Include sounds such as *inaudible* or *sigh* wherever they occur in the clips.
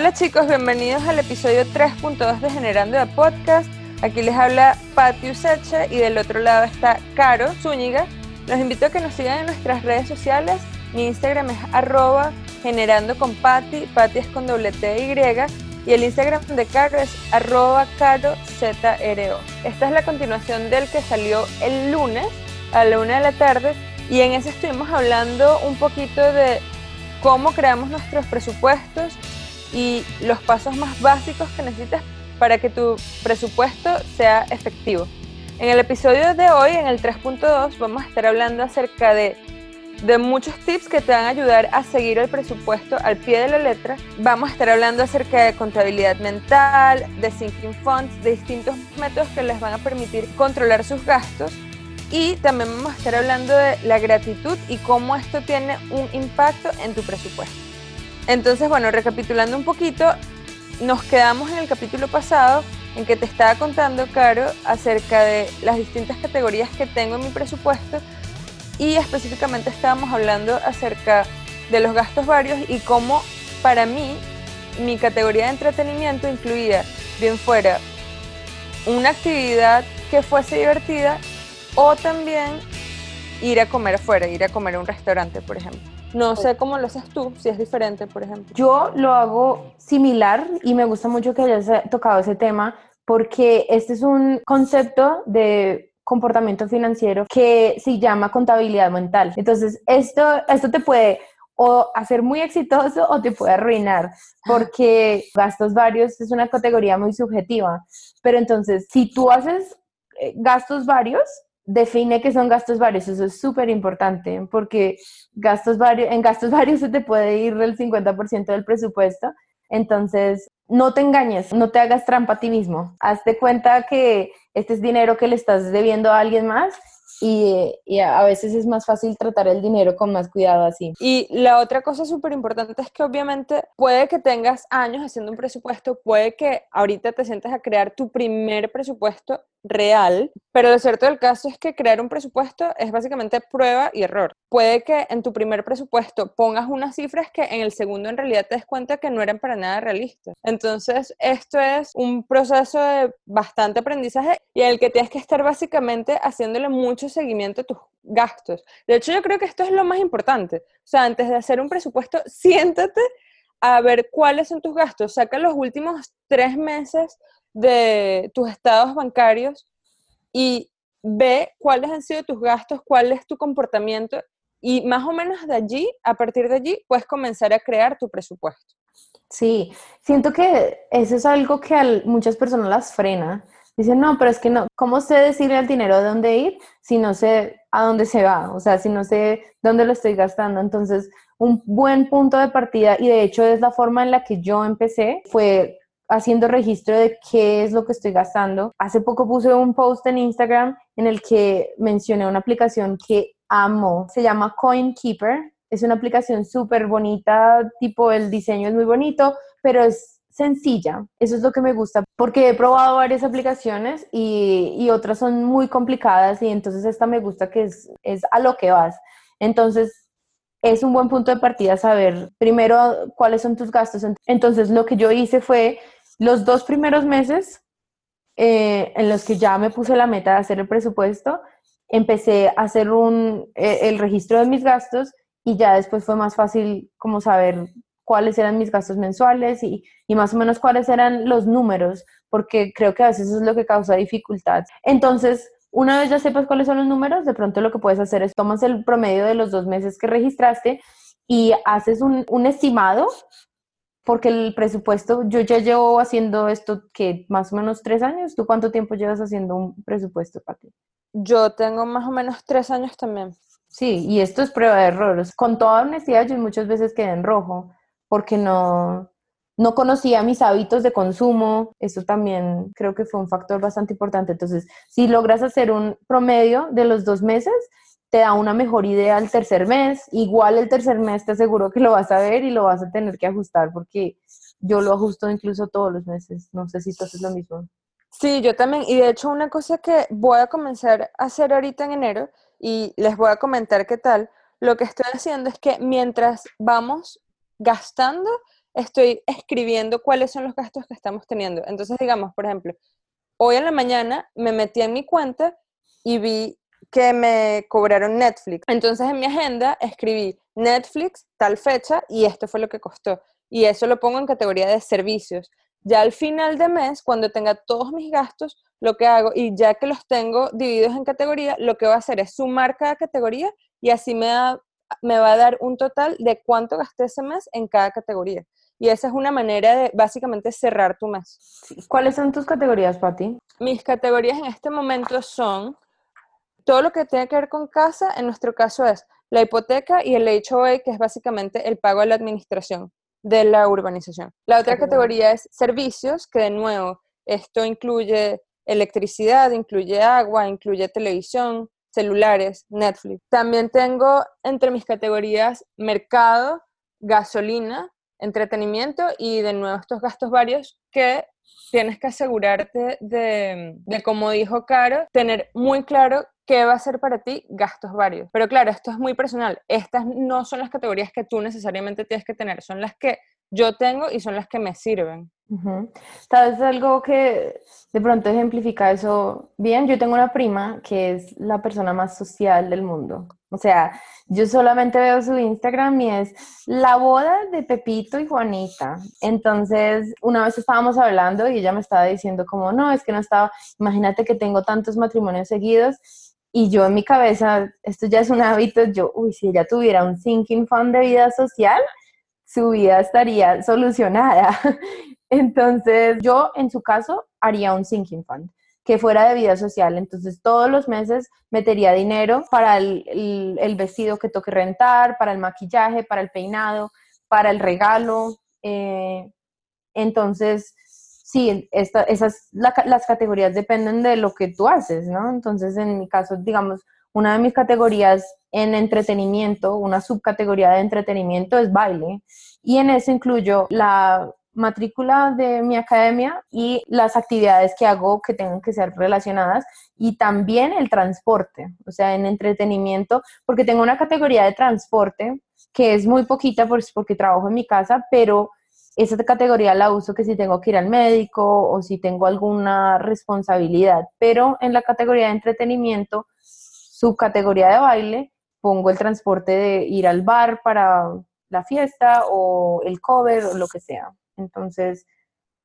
Hola chicos, bienvenidos al episodio 3.2 de Generando de Podcast. Aquí les habla Pati Useche y del otro lado está Caro Zúñiga. Los invito a que nos sigan en nuestras redes sociales. Mi Instagram es arroba generando con Pati, Pati es con doble T y y el Instagram de Caro es arroba carozro. Esta es la continuación del que salió el lunes a la una de la tarde y en ese estuvimos hablando un poquito de cómo creamos nuestros presupuestos y los pasos más básicos que necesitas para que tu presupuesto sea efectivo. En el episodio de hoy, en el 3.2, vamos a estar hablando acerca de, de muchos tips que te van a ayudar a seguir el presupuesto al pie de la letra. Vamos a estar hablando acerca de contabilidad mental, de sinking funds, de distintos métodos que les van a permitir controlar sus gastos. Y también vamos a estar hablando de la gratitud y cómo esto tiene un impacto en tu presupuesto. Entonces, bueno, recapitulando un poquito, nos quedamos en el capítulo pasado en que te estaba contando, Caro, acerca de las distintas categorías que tengo en mi presupuesto y específicamente estábamos hablando acerca de los gastos varios y cómo para mí mi categoría de entretenimiento incluía bien fuera una actividad que fuese divertida o también ir a comer afuera, ir a comer a un restaurante, por ejemplo. No sé cómo lo haces tú, si es diferente, por ejemplo. Yo lo hago similar y me gusta mucho que hayas tocado ese tema porque este es un concepto de comportamiento financiero que se llama contabilidad mental. Entonces, esto, esto te puede o hacer muy exitoso o te puede arruinar, porque *laughs* gastos varios es una categoría muy subjetiva. Pero entonces, si tú haces eh, gastos varios, define que son gastos varios, eso es súper importante porque gastos varios, en gastos *laughs* varios se te puede ir el 50% del presupuesto, entonces no te engañes, no te hagas trampa a ti mismo, hazte cuenta que este es dinero que le estás debiendo a alguien más y, y, a veces es más fácil tratar el dinero con más cuidado así. Y la otra cosa súper importante es que obviamente puede que tengas años haciendo un presupuesto, puede que ahorita te sientes a crear tu primer presupuesto real, pero lo cierto del caso es que crear un presupuesto es básicamente prueba y error. Puede que en tu primer presupuesto pongas unas cifras que en el segundo en realidad te des cuenta que no eran para nada realistas. Entonces, esto es un proceso de bastante aprendizaje y en el que tienes que estar básicamente haciéndole mucho seguimiento a tus gastos. De hecho, yo creo que esto es lo más importante. O sea, antes de hacer un presupuesto, siéntate a ver cuáles son tus gastos. Saca los últimos tres meses de tus estados bancarios y ve cuáles han sido tus gastos, cuál es tu comportamiento y más o menos de allí, a partir de allí, puedes comenzar a crear tu presupuesto. Sí, siento que eso es algo que muchas personas las frena. Dicen, no, pero es que no, ¿cómo sé decirle al dinero de dónde ir si no sé a dónde se va? O sea, si no sé dónde lo estoy gastando. Entonces, un buen punto de partida, y de hecho es la forma en la que yo empecé, fue haciendo registro de qué es lo que estoy gastando. Hace poco puse un post en Instagram en el que mencioné una aplicación que amo. Se llama CoinKeeper. Es una aplicación súper bonita, tipo el diseño es muy bonito, pero es sencilla. Eso es lo que me gusta, porque he probado varias aplicaciones y, otras son muy complicadas y entonces esta me gusta que es a lo que vas. Entonces, es un buen punto de partida saber primero cuáles son tus gastos. Entonces, lo que yo hice fue los dos primeros meses eh, en los que ya me puse la meta de hacer el presupuesto, empecé a hacer un, eh, el registro de mis gastos y ya después fue más fácil como saber cuáles eran mis gastos mensuales y, y, más o menos cuáles eran los números, porque creo que a veces eso es lo que causa dificultad. Entonces, una vez ya sepas cuáles son los números, de pronto lo que puedes hacer es tomas el promedio de los dos meses que registraste y haces un, un estimado porque el presupuesto, yo ya llevo haciendo esto que más o menos tres años. ¿Tú cuánto tiempo llevas haciendo un presupuesto, Pati? Yo tengo más o menos tres años también. Sí, y esto es prueba de errores. Con toda honestidad, yo muchas veces quedé en rojo porque no, no conocía mis hábitos de consumo. Eso también creo que fue un factor bastante importante. Entonces, si logras hacer un promedio de los dos meses, te da una mejor idea el tercer mes. Igual el tercer mes te aseguro que lo vas a ver y lo vas a tener que ajustar porque yo lo ajusto incluso todos los meses. No sé si tú haces lo mismo. Sí, yo también. Y de hecho una cosa que voy a comenzar a hacer ahorita en enero y les voy a comentar qué tal, lo que estoy haciendo es que mientras vamos gastando, estoy escribiendo cuáles son los gastos que estamos teniendo. Entonces, digamos, por ejemplo, hoy en la mañana me metí en mi cuenta y vi que me cobraron Netflix. Entonces en mi agenda escribí Netflix, tal fecha, y esto fue lo que costó. Y eso lo pongo en categoría de servicios. Ya al final de mes, cuando tenga todos mis gastos, lo que hago, y ya que los tengo divididos en categoría, lo que voy a hacer es sumar cada categoría y así me, me va a dar un total de cuánto gasté ese mes en cada categoría. Y esa es una manera de básicamente cerrar tu mes. ¿Cuáles son tus categorías, Pati? Mis categorías en este momento son todo lo que tiene que ver con casa, en nuestro caso es la hipoteca y el HOA, que es básicamente el pago de la administración de la urbanización. La otra categoría es servicios, que de nuevo, esto incluye electricidad, incluye agua, incluye televisión, celulares, Netflix. También tengo entre mis categorías mercado, gasolina, entretenimiento y de nuevo estos gastos varios que tienes que asegurarte de, de, como dijo Caro, tener muy claro qué va a ser para ti gastos varios. Pero claro, esto es muy personal. Estas no son las categorías que tú necesariamente tienes que tener, son las que yo tengo y son las que me sirven. ¿Sabes algo que de pronto ejemplifica eso bien? Yo tengo una prima que es la persona más social del mundo. O sea, yo solamente veo su Instagram y es la boda de Pepito y Juanita. Entonces, una vez estábamos hablando y ella me estaba diciendo como, no, es que no estaba, imagínate que tengo tantos matrimonios seguidos y yo en mi cabeza, esto ya es un hábito, yo, uy, si ella tuviera un sinking fund de vida social, su vida estaría solucionada. *laughs* Entonces, yo en su caso haría un sinking fund que fuera de vida social. Entonces, todos los meses metería dinero para el, el, vestido que toque rentar, para el maquillaje, para el peinado, para el regalo. Eh, entonces, sí, esas, las categorías dependen de lo que tú haces, ¿no? Entonces, en mi caso, digamos, una de mis categorías en entretenimiento, una subcategoría de entretenimiento es baile, y en eso incluyo la matrícula de mi academia y las actividades que hago que tengan que ser relacionadas y también el transporte, o sea, en entretenimiento, porque tengo una categoría de transporte que es muy poquita porque trabajo en mi casa, pero esa categoría la uso que si tengo que ir al médico o si tengo alguna responsabilidad, pero en la categoría de entretenimiento, subcategoría de baile, pongo el transporte de ir al bar para la fiesta o el cover o lo que sea. Entonces,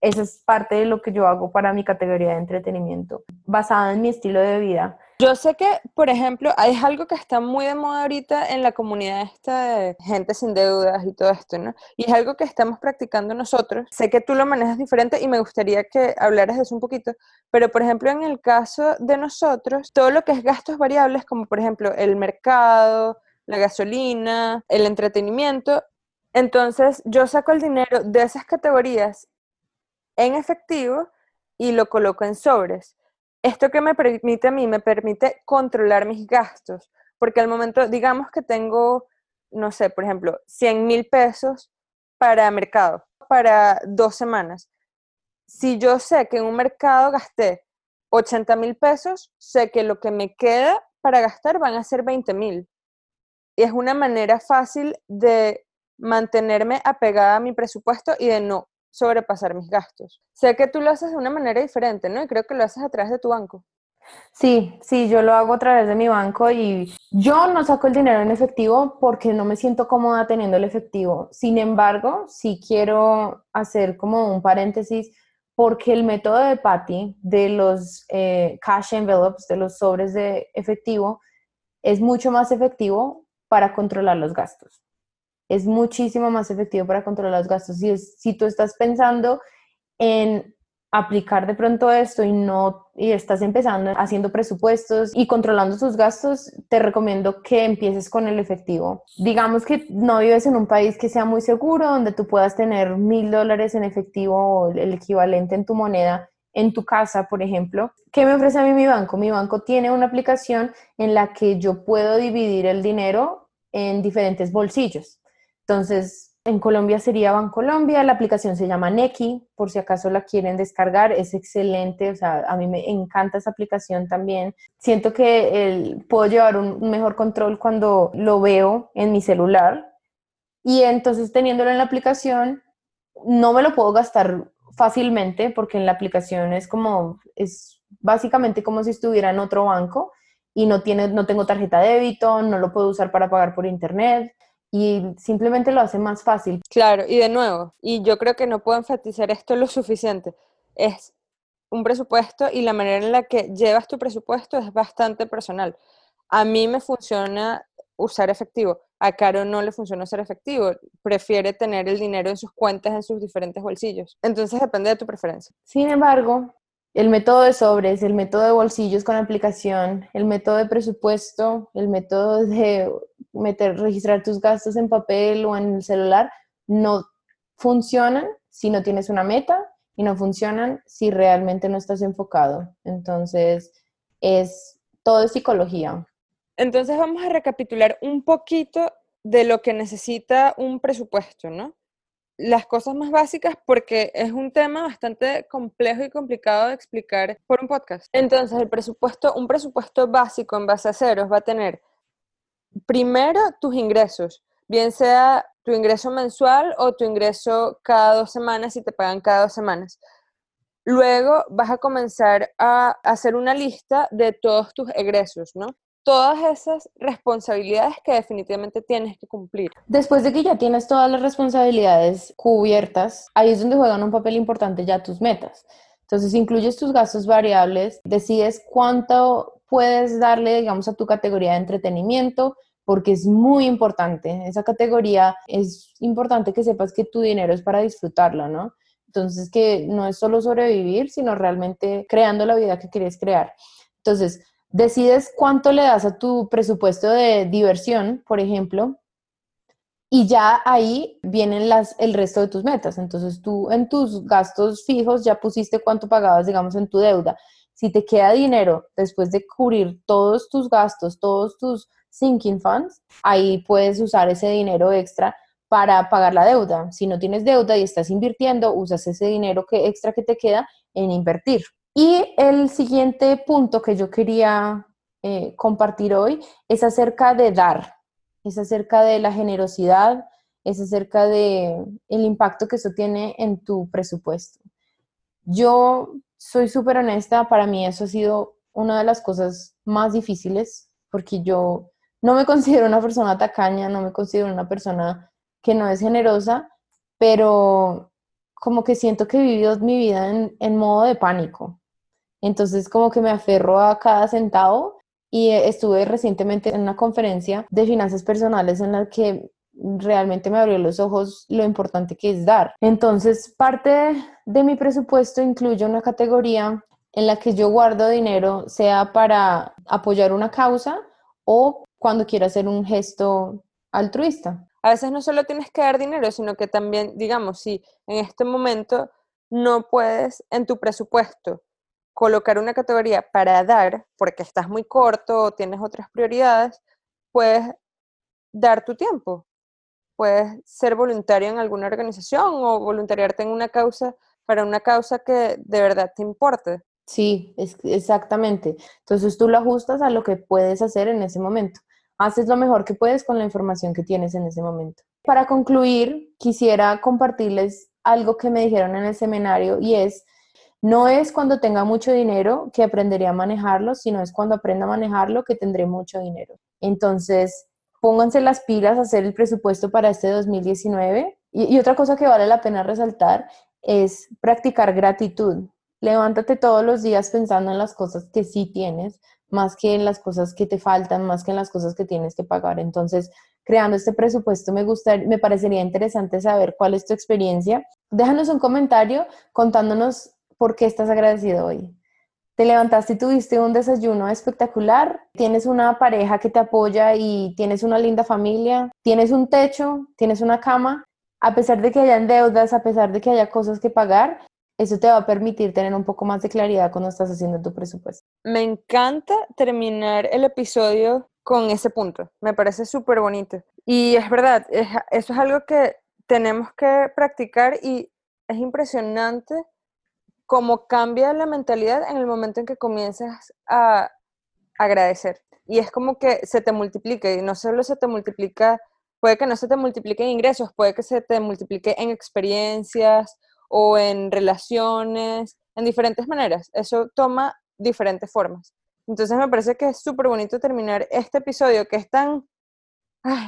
esa es parte de lo que yo hago para mi categoría de entretenimiento, basada en mi estilo de vida. Yo sé que, por ejemplo, es algo que está muy de moda ahorita en la comunidad esta de gente sin deudas y todo esto, ¿no? Y es algo que estamos practicando nosotros. Sé que tú lo manejas diferente y me gustaría que hablaras de eso un poquito, pero por ejemplo, en el caso de nosotros, todo lo que es gastos variables, como por ejemplo el mercado, la gasolina, el entretenimiento, entonces yo saco el dinero de esas categorías en efectivo y lo coloco en sobres. Esto que me permite a mí, me permite controlar mis gastos, porque al momento, digamos que tengo, no sé, por ejemplo, 100 mil pesos para mercado, para dos semanas. Si yo sé que en un mercado gasté 80 mil pesos, sé que lo que me queda para gastar van a ser 20 mil. Y es una manera fácil de mantenerme apegada a mi presupuesto y de no sobrepasar mis gastos. Sé que tú lo haces de una manera diferente, ¿no? Y creo que lo haces a través de tu banco. Sí, sí, yo lo hago a través de mi banco y yo no saco el dinero en efectivo porque no me siento cómoda teniendo el efectivo. Sin embargo, sí quiero hacer como un paréntesis porque el método de Patty de los eh, cash envelopes, de los sobres de efectivo, es mucho más efectivo para controlar los gastos es muchísimo más efectivo para controlar los gastos. Si, si tú estás pensando en aplicar de pronto esto y no y estás empezando haciendo presupuestos y controlando tus gastos, te recomiendo que empieces con el efectivo. Digamos que no vives en un país que sea muy seguro, donde tú puedas tener mil dólares en efectivo o el equivalente en tu moneda en tu casa, por ejemplo. ¿Qué me ofrece a mí mi banco? Mi banco tiene una aplicación en la que yo puedo dividir el dinero en diferentes bolsillos. Entonces, en Colombia sería Bancolombia, la aplicación se llama Neki, por si acaso la quieren descargar, es excelente, o sea, a mí me encanta esa aplicación también. Siento que puedo llevar un mejor control cuando lo veo en mi celular y entonces teniéndolo en la aplicación no me lo puedo gastar fácilmente porque en la aplicación es como, es básicamente como si estuviera en otro banco y no, tiene, no tengo tarjeta de débito, no lo puedo usar para pagar por internet y simplemente lo hace más fácil. Claro, y de nuevo, y yo creo que no puedo enfatizar esto lo suficiente, es un presupuesto y la manera en la que llevas tu presupuesto es bastante personal. A mí me funciona usar efectivo, a Caro no le funciona usar efectivo, prefiere tener el dinero en sus cuentas, en sus diferentes bolsillos. Entonces depende de tu preferencia. Sin embargo, el método de sobres, el método de bolsillos con aplicación, el método de presupuesto, el método de meter, registrar tus gastos en papel o en el celular, no funcionan si no tienes una meta y no funcionan si realmente no estás enfocado. Entonces, es todo es psicología. Entonces vamos a recapitular un poquito de lo que necesita un presupuesto, ¿no? Las cosas más básicas porque es un tema bastante complejo y complicado de explicar por un podcast. Entonces, el presupuesto, un presupuesto básico en base a ceros va a tener primero tus ingresos, bien sea tu ingreso mensual o tu ingreso cada dos semanas si te pagan cada dos semanas. Luego vas a comenzar a hacer una lista de todos tus egresos, ¿no? Todas esas responsabilidades que definitivamente tienes que cumplir. Después de que ya tienes todas las responsabilidades cubiertas, ahí es donde juegan un papel importante ya tus metas. Entonces, incluyes tus gastos variables, decides cuánto puedes darle, digamos, a tu categoría de entretenimiento, porque es muy importante. Esa categoría es importante que sepas que tu dinero es para disfrutarlo, ¿no? Entonces, que no es solo sobrevivir, sino realmente creando la vida que quieres crear. Entonces, decides cuánto le das a tu presupuesto de diversión, por ejemplo, y ya ahí vienen las, el resto de tus metas. Entonces tú en tus gastos fijos ya pusiste cuánto pagabas, digamos, en tu deuda. Si te queda dinero después de cubrir todos tus gastos, todos tus sinking funds, ahí puedes usar ese dinero extra para pagar la deuda. Si no tienes deuda y estás invirtiendo, usas ese dinero que extra que te queda en invertir. Y el siguiente punto que yo quería eh, compartir hoy es acerca de dar, es acerca de la generosidad, es acerca de el impacto que eso tiene en tu presupuesto. Yo soy súper honesta, para mí eso ha sido una de las cosas más difíciles porque yo no me *laughs* considero una persona tacaña, no me considero una persona que no es generosa, pero como que siento que he vivido mi vida en, en modo de pánico. Entonces como que me aferro a cada centavo y estuve recientemente en una conferencia de finanzas personales en la que realmente me abrió los ojos lo importante que es dar. Entonces, parte de mi presupuesto incluye una categoría en la que yo guardo dinero, sea para apoyar una causa o cuando quiero hacer un gesto altruista. A veces no solo tienes que dar dinero, sino que también, digamos, si en este momento no puedes en tu presupuesto colocar una categoría para dar, porque estás muy corto o tienes otras prioridades, puedes dar tu tiempo. Puedes ser voluntario en alguna organización o voluntariarte en una causa para una causa que de verdad te importe. Sí, es, exactamente. Entonces tú lo ajustas a lo que puedes hacer en ese momento. Haces lo mejor que puedes con la información que tienes en ese momento. Para concluir, quisiera compartirles algo que me dijeron en el seminario y es no es cuando tenga mucho dinero que aprenderé a manejarlo, sino es cuando aprenda a manejarlo que tendré mucho dinero. Entonces, pónganse las pilas a hacer el presupuesto para este 2019. Y, otra cosa que vale la pena resaltar es practicar gratitud. Levántate todos los días pensando en las cosas que sí tienes, más que en las cosas que te faltan, más que en las cosas que tienes que pagar. Entonces, creando este presupuesto, me, gustaría, me parecería interesante saber cuál es tu experiencia. Déjanos un comentario contándonos ¿por qué estás agradecido hoy? Te levantaste y tuviste un desayuno espectacular, tienes una pareja que te apoya y tienes una linda familia, tienes un techo, tienes una cama, a pesar de que hayan deudas, a pesar de que haya cosas que pagar, eso te va a permitir tener un poco más de claridad cuando estás haciendo tu presupuesto. Me encanta terminar el episodio con ese punto, me parece súper bonito. Y es verdad, eso es algo que tenemos que practicar y es impresionante cómo cambia la mentalidad en el momento en que comienzas a agradecer. Y es como que se te multiplica, y no solo se te multiplica puede que no se te multiplique en ingresos, puede que se te multiplique en experiencias o en relaciones, en diferentes maneras. Eso toma diferentes formas. Entonces me parece que es súper bonito terminar este episodio que es tan,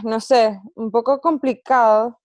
no sé, un poco complicado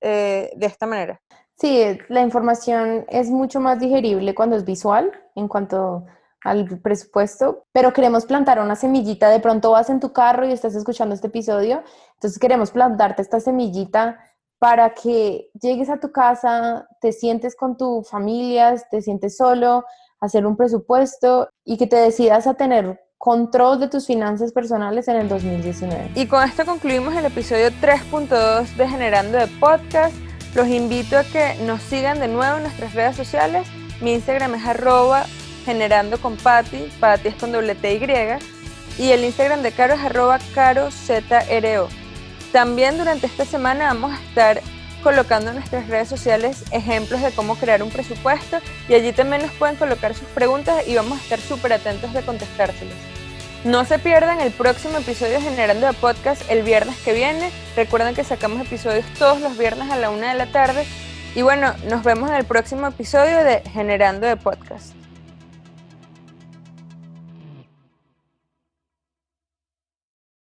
eh, de esta manera. Sí, la información es mucho más digerible cuando es visual en cuanto al presupuesto, pero queremos plantar una semillita. De pronto vas en tu carro y estás escuchando este episodio, entonces queremos plantarte esta semillita para que llegues a tu casa, te sientes con tu familia, te sientes solo, hacer un presupuesto y que te decidas a tener control de tus finanzas personales en el 2019. Y con esto concluimos el episodio 3.2 de Generando de Podcast. Los invito a que nos sigan de nuevo en nuestras redes sociales. Mi Instagram es arroba generando con Patti, Patti es con doble T y, y el Instagram de Caro es arroba carozro. También durante esta semana vamos a estar colocando en nuestras redes sociales ejemplos de cómo crear un presupuesto y allí también nos pueden colocar sus preguntas y vamos a estar súper atentos de contestárselas. No se pierdan el próximo episodio Generando de Podcast el viernes que viene. Recuerden que sacamos episodios todos los viernes a la una de la tarde. Y bueno, nos vemos en el próximo episodio de Generando de Podcast.